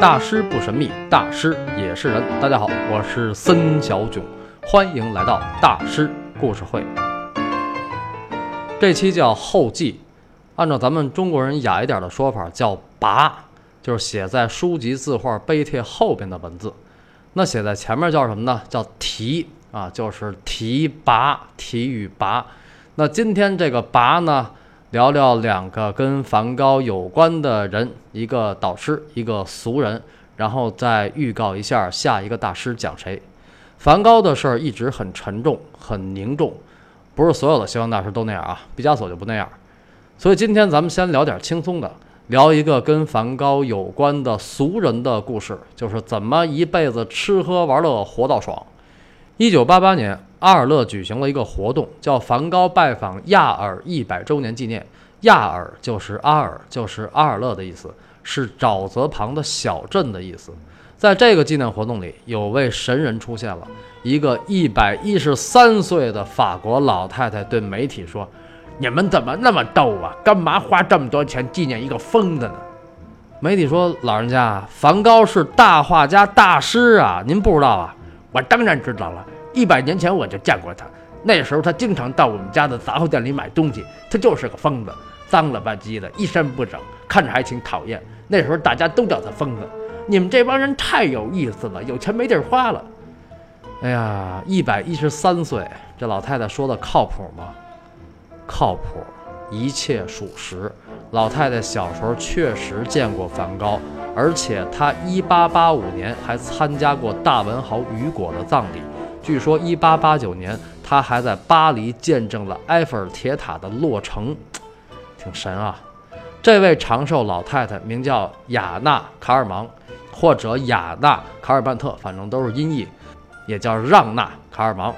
大师不神秘，大师也是人。大家好，我是森小囧，欢迎来到大师故事会。这期叫后记，按照咱们中国人雅一点的说法叫跋，就是写在书籍字画碑帖后边的文字。那写在前面叫什么呢？叫题啊，就是题跋，题与跋。那今天这个跋呢？聊聊两个跟梵高有关的人，一个导师，一个俗人，然后再预告一下下一个大师讲谁。梵高的事儿一直很沉重，很凝重，不是所有的西方大师都那样啊，毕加索就不那样。所以今天咱们先聊点轻松的，聊一个跟梵高有关的俗人的故事，就是怎么一辈子吃喝玩乐活到爽。一九八八年。阿尔勒举行了一个活动，叫梵高拜访亚尔一百周年纪念。亚尔就是阿尔，就是阿尔勒的意思，是沼泽旁的小镇的意思。在这个纪念活动里，有位神人出现了，一个一百一十三岁的法国老太太对媒体说：“你们怎么那么逗啊？干嘛花这么多钱纪念一个疯子呢？”媒体说：“老人家，梵高是大画家、大师啊，您不知道啊？我当然知道了。”一百年前我就见过他，那时候他经常到我们家的杂货店里买东西。他就是个疯子，脏了吧唧的，一身不整，看着还挺讨厌。那时候大家都叫他疯子。你们这帮人太有意思了，有钱没地儿花了。哎呀，一百一十三岁，这老太太说的靠谱吗？靠谱，一切属实。老太太小时候确实见过梵高，而且她一八八五年还参加过大文豪雨果的葬礼。据说，一八八九年，他还在巴黎见证了埃菲尔铁塔的落成，挺神啊！这位长寿老太太名叫雅娜·卡尔芒，或者雅娜·卡尔曼特，反正都是音译，也叫让娜·卡尔芒。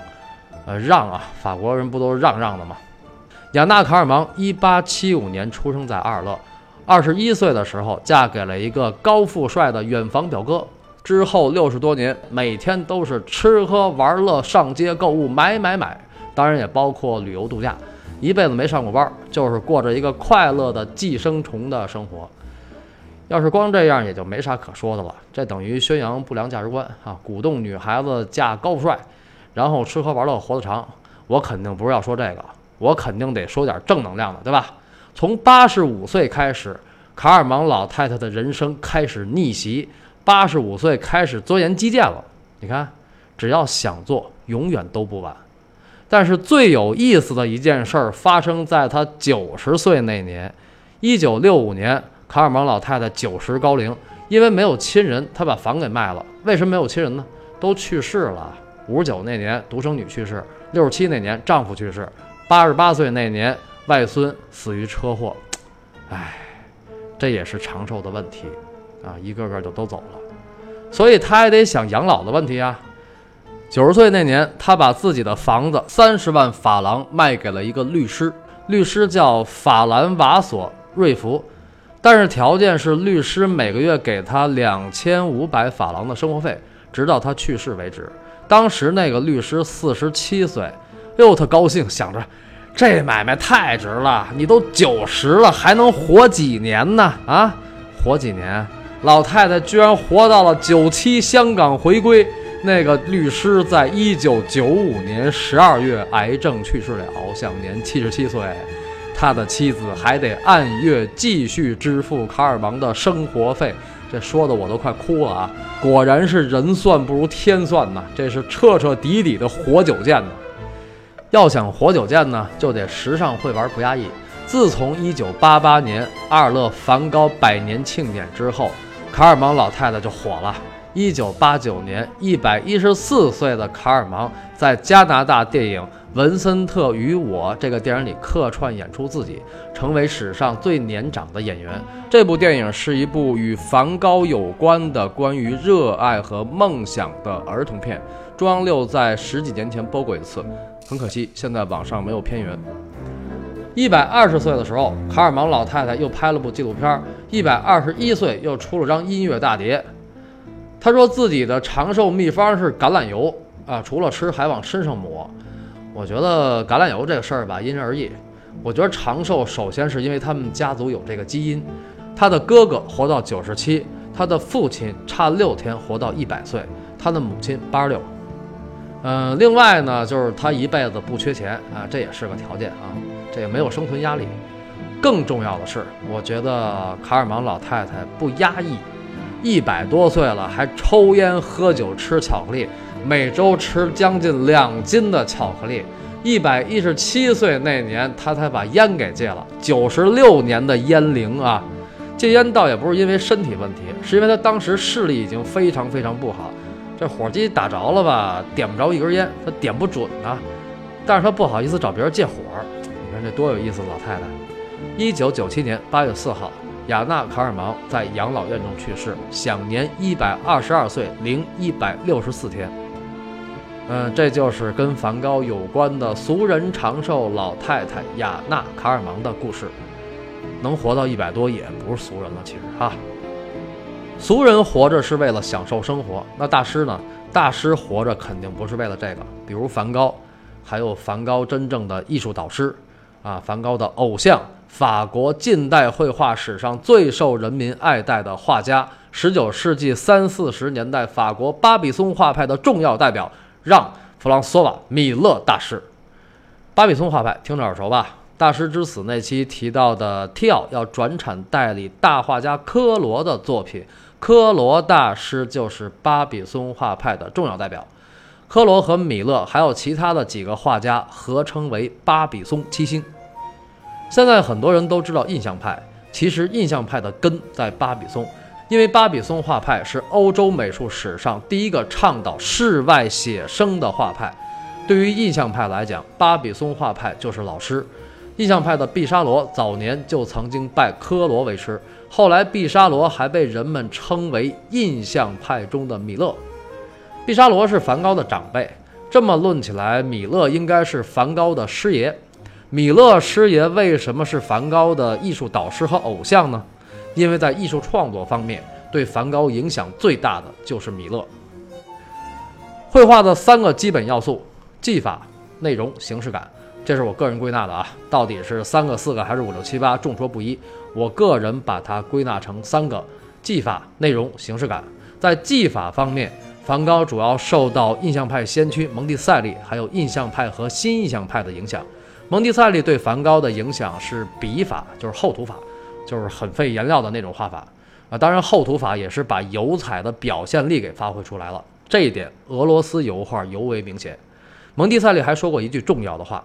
呃，让啊，法国人不都是让让的吗？雅娜·卡尔芒一八七五年出生在阿尔勒，二十一岁的时候嫁给了一个高富帅的远房表哥。之后六十多年，每天都是吃喝玩乐、上街购物、买买买，当然也包括旅游度假。一辈子没上过班，就是过着一个快乐的寄生虫的生活。要是光这样，也就没啥可说的了。这等于宣扬不良价值观啊，鼓动女孩子嫁高富帅，然后吃喝玩乐活得长。我肯定不是要说这个，我肯定得说点正能量的，对吧？从八十五岁开始，卡尔芒老太太的人生开始逆袭。八十五岁开始钻研击剑了，你看，只要想做，永远都不晚。但是最有意思的一件事儿发生在他九十岁那年，一九六五年，卡尔芒老太太九十高龄，因为没有亲人，她把房给卖了。为什么没有亲人呢？都去世了。五十九那年，独生女去世；六十七那年，丈夫去世；八十八岁那年，外孙死于车祸。唉，这也是长寿的问题。啊，一个个就都走了，所以他也得想养老的问题啊。九十岁那年，他把自己的房子三十万法郎卖给了一个律师，律师叫法兰瓦索瑞福，但是条件是律师每个月给他两千五百法郎的生活费，直到他去世为止。当时那个律师四十七岁，哟，他高兴，想着这买卖太值了，你都九十了，还能活几年呢？啊，活几年？老太太居然活到了九七香港回归。那个律师在一九九五年十二月癌症去世了，享年七十七岁。他的妻子还得按月继续支付卡尔芒的生活费，这说的我都快哭了啊！果然是人算不如天算呐，这是彻彻底底的活久见呐。要想活久见呢，就得时尚会玩不压抑。自从一九八八年阿尔勒梵高百年庆典之后。卡尔芒老太太就火了。一九八九年，一百一十四岁的卡尔芒在加拿大电影《文森特与我》这个电影里客串演出自己，成为史上最年长的演员。这部电影是一部与梵高有关的关于热爱和梦想的儿童片。中央六在十几年前播过一次，很可惜现在网上没有片源。一百二十岁的时候，卡尔芒老太太又拍了部纪录片。一百二十一岁又出了张音乐大碟。他说自己的长寿秘方是橄榄油啊，除了吃还往身上抹。我觉得橄榄油这个事儿吧，因人而异。我觉得长寿首先是因为他们家族有这个基因。他的哥哥活到九十七，他的父亲差六天活到一百岁，他的母亲八十六。嗯，另外呢，就是他一辈子不缺钱啊，这也是个条件啊，这也没有生存压力。更重要的是，我觉得卡尔芒老太太不压抑，一百多岁了还抽烟喝酒吃巧克力，每周吃将近两斤的巧克力。一百一十七岁那年，她才把烟给戒了，九十六年的烟龄啊！戒烟倒也不是因为身体问题，是因为她当时视力已经非常非常不好。这火机打着了吧，点不着一根烟，他点不准呢。但是他不好意思找别人借火，你看这多有意思，老太太。一九九七年八月四号，雅纳·卡尔芒在养老院中去世，享年一百二十二岁零一百六十四天。嗯，这就是跟梵高有关的俗人长寿老太太雅纳·卡尔芒的故事。能活到一百多也不是俗人了，其实哈。俗人活着是为了享受生活，那大师呢？大师活着肯定不是为了这个。比如梵高，还有梵高真正的艺术导师，啊，梵高的偶像，法国近代绘画史上最受人民爱戴的画家，十九世纪三四十年代法国巴比松画派的重要代表让·弗朗索瓦·米勒大师。巴比松画派听着耳熟吧？大师之死那期提到的 T 奥要转产代理大画家科罗的作品。科罗大师就是巴比松画派的重要代表，科罗和米勒还有其他的几个画家合称为巴比松七星。现在很多人都知道印象派，其实印象派的根在巴比松，因为巴比松画派是欧洲美术史上第一个倡导室外写生的画派。对于印象派来讲，巴比松画派就是老师。印象派的毕沙罗早年就曾经拜科罗为师。后来，毕沙罗还被人们称为印象派中的米勒。毕沙罗是梵高的长辈，这么论起来，米勒应该是梵高的师爷。米勒师爷为什么是梵高的艺术导师和偶像呢？因为在艺术创作方面，对梵高影响最大的就是米勒。绘画的三个基本要素：技法、内容、形式感。这是我个人归纳的啊，到底是三个、四个还是五六七八，众说不一。我个人把它归纳成三个：技法、内容、形式感。在技法方面，梵高主要受到印象派先驱蒙蒂塞利，还有印象派和新印象派的影响。蒙蒂塞利对梵高的影响是笔法，就是厚涂法，就是很费颜料的那种画法啊。当然，厚涂法也是把油彩的表现力给发挥出来了，这一点俄罗斯油画尤为明显。蒙蒂塞利还说过一句重要的话。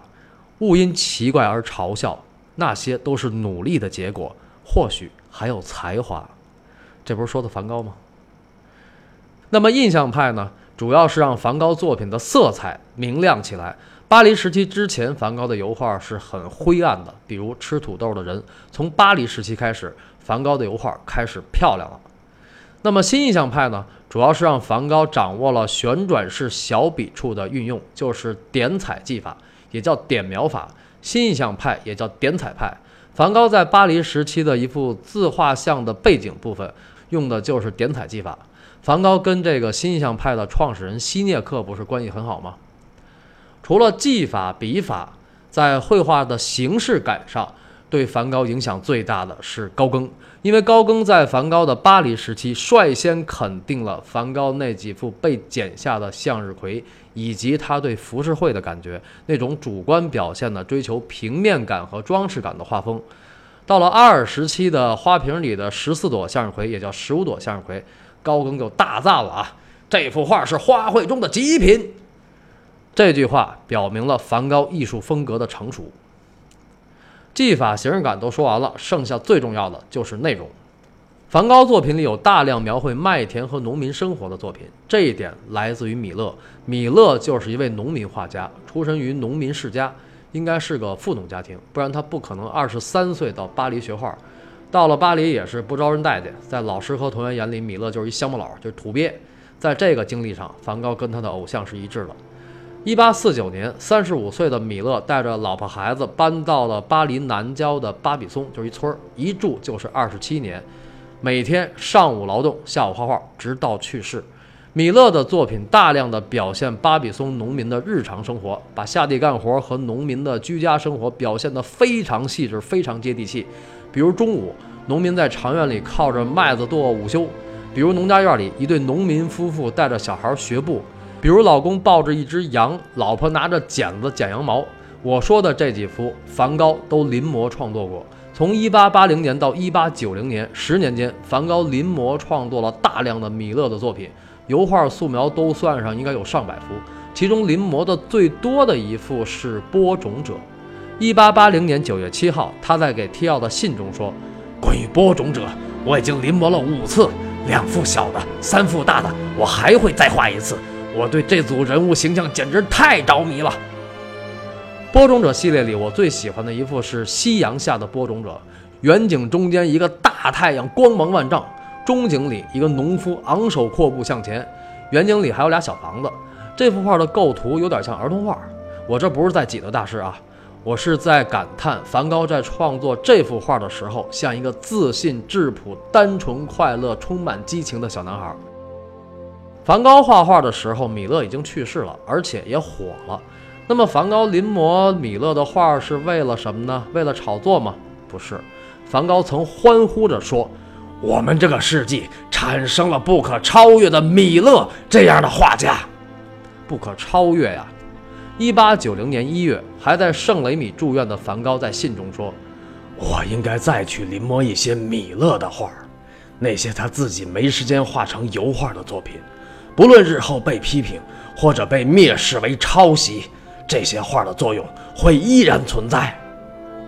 勿因奇怪而嘲笑，那些都是努力的结果，或许还有才华。这不是说的梵高吗？那么印象派呢？主要是让梵高作品的色彩明亮起来。巴黎时期之前，梵高的油画是很灰暗的，比如吃土豆的人。从巴黎时期开始，梵高的油画开始漂亮了。那么新印象派呢？主要是让梵高掌握了旋转式小笔触的运用，就是点彩技法。也叫点描法，新印象派也叫点彩派。梵高在巴黎时期的一幅自画像的背景部分，用的就是点彩技法。梵高跟这个新印象派的创始人希涅克不是关系很好吗？除了技法、笔法，在绘画的形式感上。对梵高影响最大的是高更，因为高更在梵高的巴黎时期率先肯定了梵高那几幅被剪下的向日葵，以及他对浮世绘的感觉，那种主观表现的追求平面感和装饰感的画风。到了阿尔时期的花瓶里的十四朵向日葵，也叫十五朵向日葵，高更就大赞了啊，这幅画是花卉中的极品。这句话表明了梵高艺术风格的成熟。技法、形式感都说完了，剩下最重要的就是内容。梵高作品里有大量描绘麦田和农民生活的作品，这一点来自于米勒。米勒就是一位农民画家，出身于农民世家，应该是个富农家庭，不然他不可能二十三岁到巴黎学画。到了巴黎也是不招人待见，在老师和同学眼里，米勒就是一乡巴佬，就是土鳖。在这个经历上，梵高跟他的偶像是一致的。一八四九年，三十五岁的米勒带着老婆孩子搬到了巴黎南郊的巴比松，就是一村儿，一住就是二十七年，每天上午劳动，下午画画，直到去世。米勒的作品大量的表现巴比松农民的日常生活，把下地干活和农民的居家生活表现得非常细致，非常接地气。比如中午，农民在长院里靠着麦子做午休。比如农家院里一对农民夫妇带着小孩学步，比如老公抱着一只羊，老婆拿着剪子剪羊毛。我说的这几幅，梵高都临摹创作过。从1880年到1890年，十年间，梵高临摹创作了大量的米勒的作品，油画、素描都算上，应该有上百幅。其中临摹的最多的一幅是《播种者》。1880年9月7号，他在给提奥的信中说：“关于《播种者》，我已经临摹了五次，两幅小的，三幅大的，我还会再画一次。我对这组人物形象简直太着迷了。”播种者系列里，我最喜欢的一幅是夕阳下的播种者。远景中间一个大太阳，光芒万丈；中景里一个农夫昂首阔步向前；远景里还有俩小房子。这幅画的构图有点像儿童画。我这不是在挤兑大师啊，我是在感叹梵高在创作这幅画的时候，像一个自信、质朴、单纯、快乐、充满激情的小男孩。梵高画画的时候，米勒已经去世了，而且也火了。那么，梵高临摹米勒的画是为了什么呢？为了炒作吗？不是，梵高曾欢呼着说：“我们这个世纪产生了不可超越的米勒这样的画家，不可超越呀！”一八九零年一月，还在圣雷米住院的梵高在信中说：“我应该再去临摹一些米勒的画，那些他自己没时间画成油画的作品，不论日后被批评或者被蔑视为抄袭。”这些画的作用会依然存在。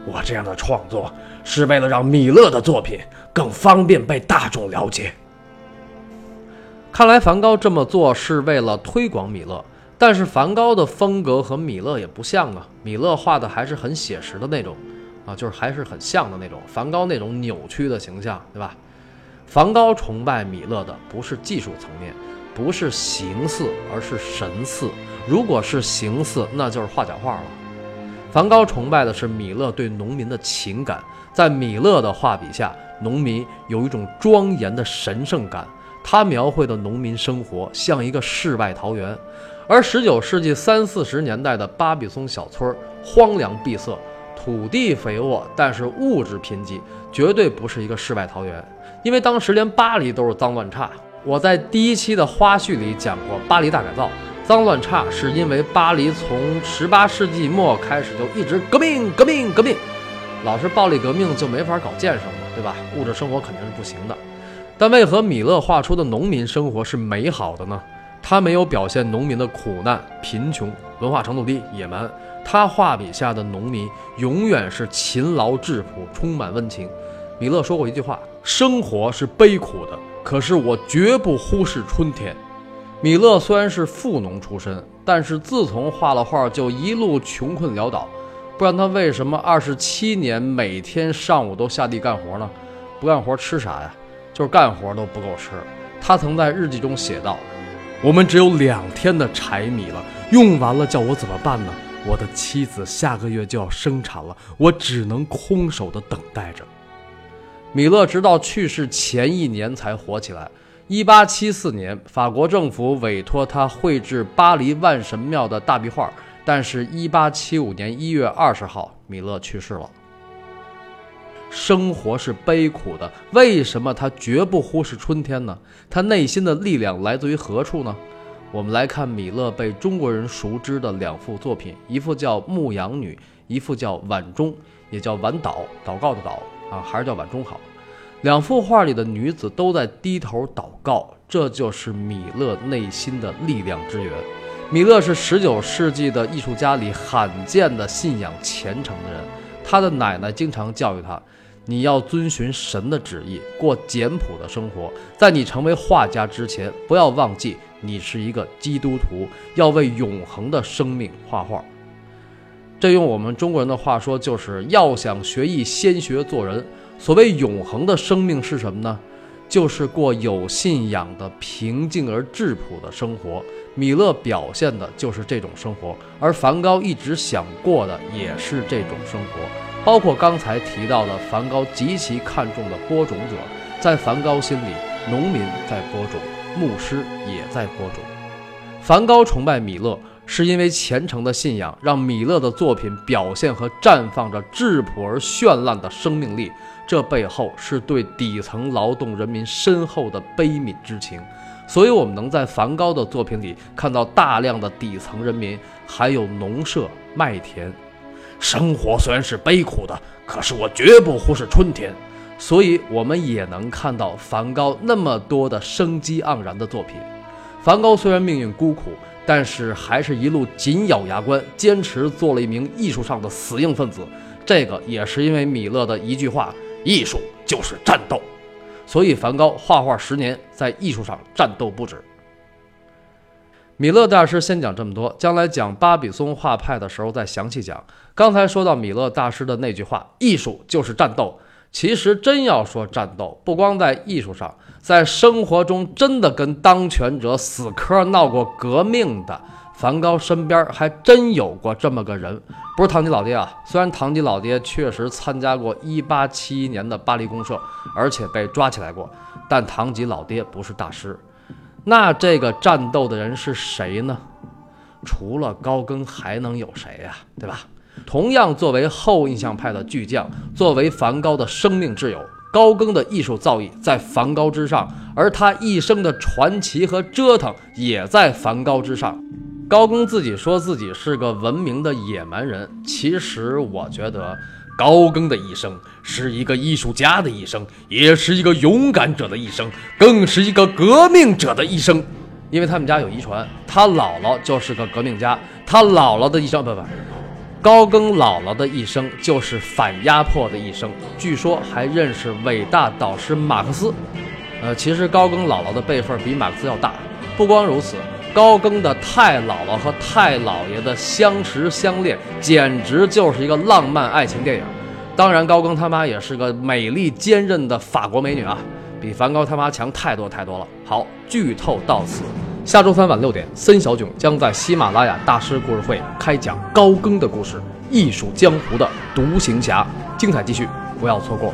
我这样的创作是为了让米勒的作品更方便被大众了解。看来梵高这么做是为了推广米勒，但是梵高的风格和米勒也不像啊。米勒画的还是很写实的那种，啊，就是还是很像的那种。梵高那种扭曲的形象，对吧？梵高崇拜米勒的不是技术层面。不是形似，而是神似。如果是形似，那就是画假画了。梵高崇拜的是米勒对农民的情感，在米勒的画笔下，农民有一种庄严的神圣感。他描绘的农民生活像一个世外桃源，而19世纪三四十年代的巴比松小村荒凉闭塞，土地肥沃，但是物质贫瘠，绝对不是一个世外桃源。因为当时连巴黎都是脏乱差。我在第一期的花絮里讲过，巴黎大改造脏乱差，是因为巴黎从十八世纪末开始就一直革命革命革命，老是暴力革命就没法搞建设嘛，对吧？物质生活肯定是不行的。但为何米勒画出的农民生活是美好的呢？他没有表现农民的苦难、贫穷、文化程度低、野蛮，他画笔下的农民永远是勤劳质朴、充满温情。米勒说过一句话：“生活是悲苦的。”可是我绝不忽视春天。米勒虽然是富农出身，但是自从画了画就一路穷困潦倒。不然他为什么二十七年每天上午都下地干活呢？不干活吃啥呀？就是干活都不够吃。他曾在日记中写道：“我们只有两天的柴米了，用完了叫我怎么办呢？我的妻子下个月就要生产了，我只能空手的等待着。”米勒直到去世前一年才火起来。一八七四年，法国政府委托他绘制巴黎万神庙的大壁画，但是，一八七五年一月二十号，米勒去世了。生活是悲苦的，为什么他绝不忽视春天呢？他内心的力量来自于何处呢？我们来看米勒被中国人熟知的两幅作品，一幅叫《牧羊女》，一幅叫《晚钟》，也叫晚祷，祷告的祷。啊，还是叫晚钟好。两幅画里的女子都在低头祷告，这就是米勒内心的力量之源。米勒是19世纪的艺术家里罕见的信仰虔诚的人。他的奶奶经常教育他：“你要遵循神的旨意，过简朴的生活。在你成为画家之前，不要忘记你是一个基督徒，要为永恒的生命画画。”这用我们中国人的话说，就是要想学艺，先学做人。所谓永恒的生命是什么呢？就是过有信仰的平静而质朴的生活。米勒表现的就是这种生活，而梵高一直想过的也是这种生活。包括刚才提到的，梵高极其看重的播种者，在梵高心里，农民在播种，牧师也在播种。梵高崇拜米勒。是因为虔诚的信仰，让米勒的作品表现和绽放着质朴而绚烂的生命力。这背后是对底层劳动人民深厚的悲悯之情。所以，我们能在梵高的作品里看到大量的底层人民，还有农舍、麦田。生活虽然是悲苦的，可是我绝不忽视春天。所以，我们也能看到梵高那么多的生机盎然的作品。梵高虽然命运孤苦，但是还是一路紧咬牙关，坚持做了一名艺术上的死硬分子。这个也是因为米勒的一句话：“艺术就是战斗。”所以，梵高画画十年，在艺术上战斗不止。米勒大师先讲这么多，将来讲巴比松画派的时候再详细讲。刚才说到米勒大师的那句话：“艺术就是战斗。”其实真要说战斗，不光在艺术上，在生活中真的跟当权者死磕闹过革命的。梵高身边还真有过这么个人，不是堂吉老爹啊。虽然堂吉老爹确实参加过1871年的巴黎公社，而且被抓起来过，但堂吉老爹不是大师。那这个战斗的人是谁呢？除了高更还能有谁呀？对吧？同样作为后印象派的巨匠，作为梵高的生命挚友，高更的艺术造诣在梵高之上，而他一生的传奇和折腾也在梵高之上。高更自己说自己是个文明的野蛮人，其实我觉得高更的一生是一个艺术家的一生，也是一个勇敢者的一生，更是一个革命者的一生。因为他们家有遗传，他姥姥就是个革命家，他姥姥的一生不不，高更姥姥的一生就是反压迫的一生，据说还认识伟大导师马克思。呃，其实高更姥姥的辈分比马克思要大。不光如此。高更的太姥姥和太姥爷的相识相恋，简直就是一个浪漫爱情电影。当然，高更他妈也是个美丽坚韧的法国美女啊，比梵高他妈强太多太多了。好，剧透到此，下周三晚六点，森小囧将在喜马拉雅大师故事会开讲高更的故事，艺术江湖的独行侠，精彩继续，不要错过。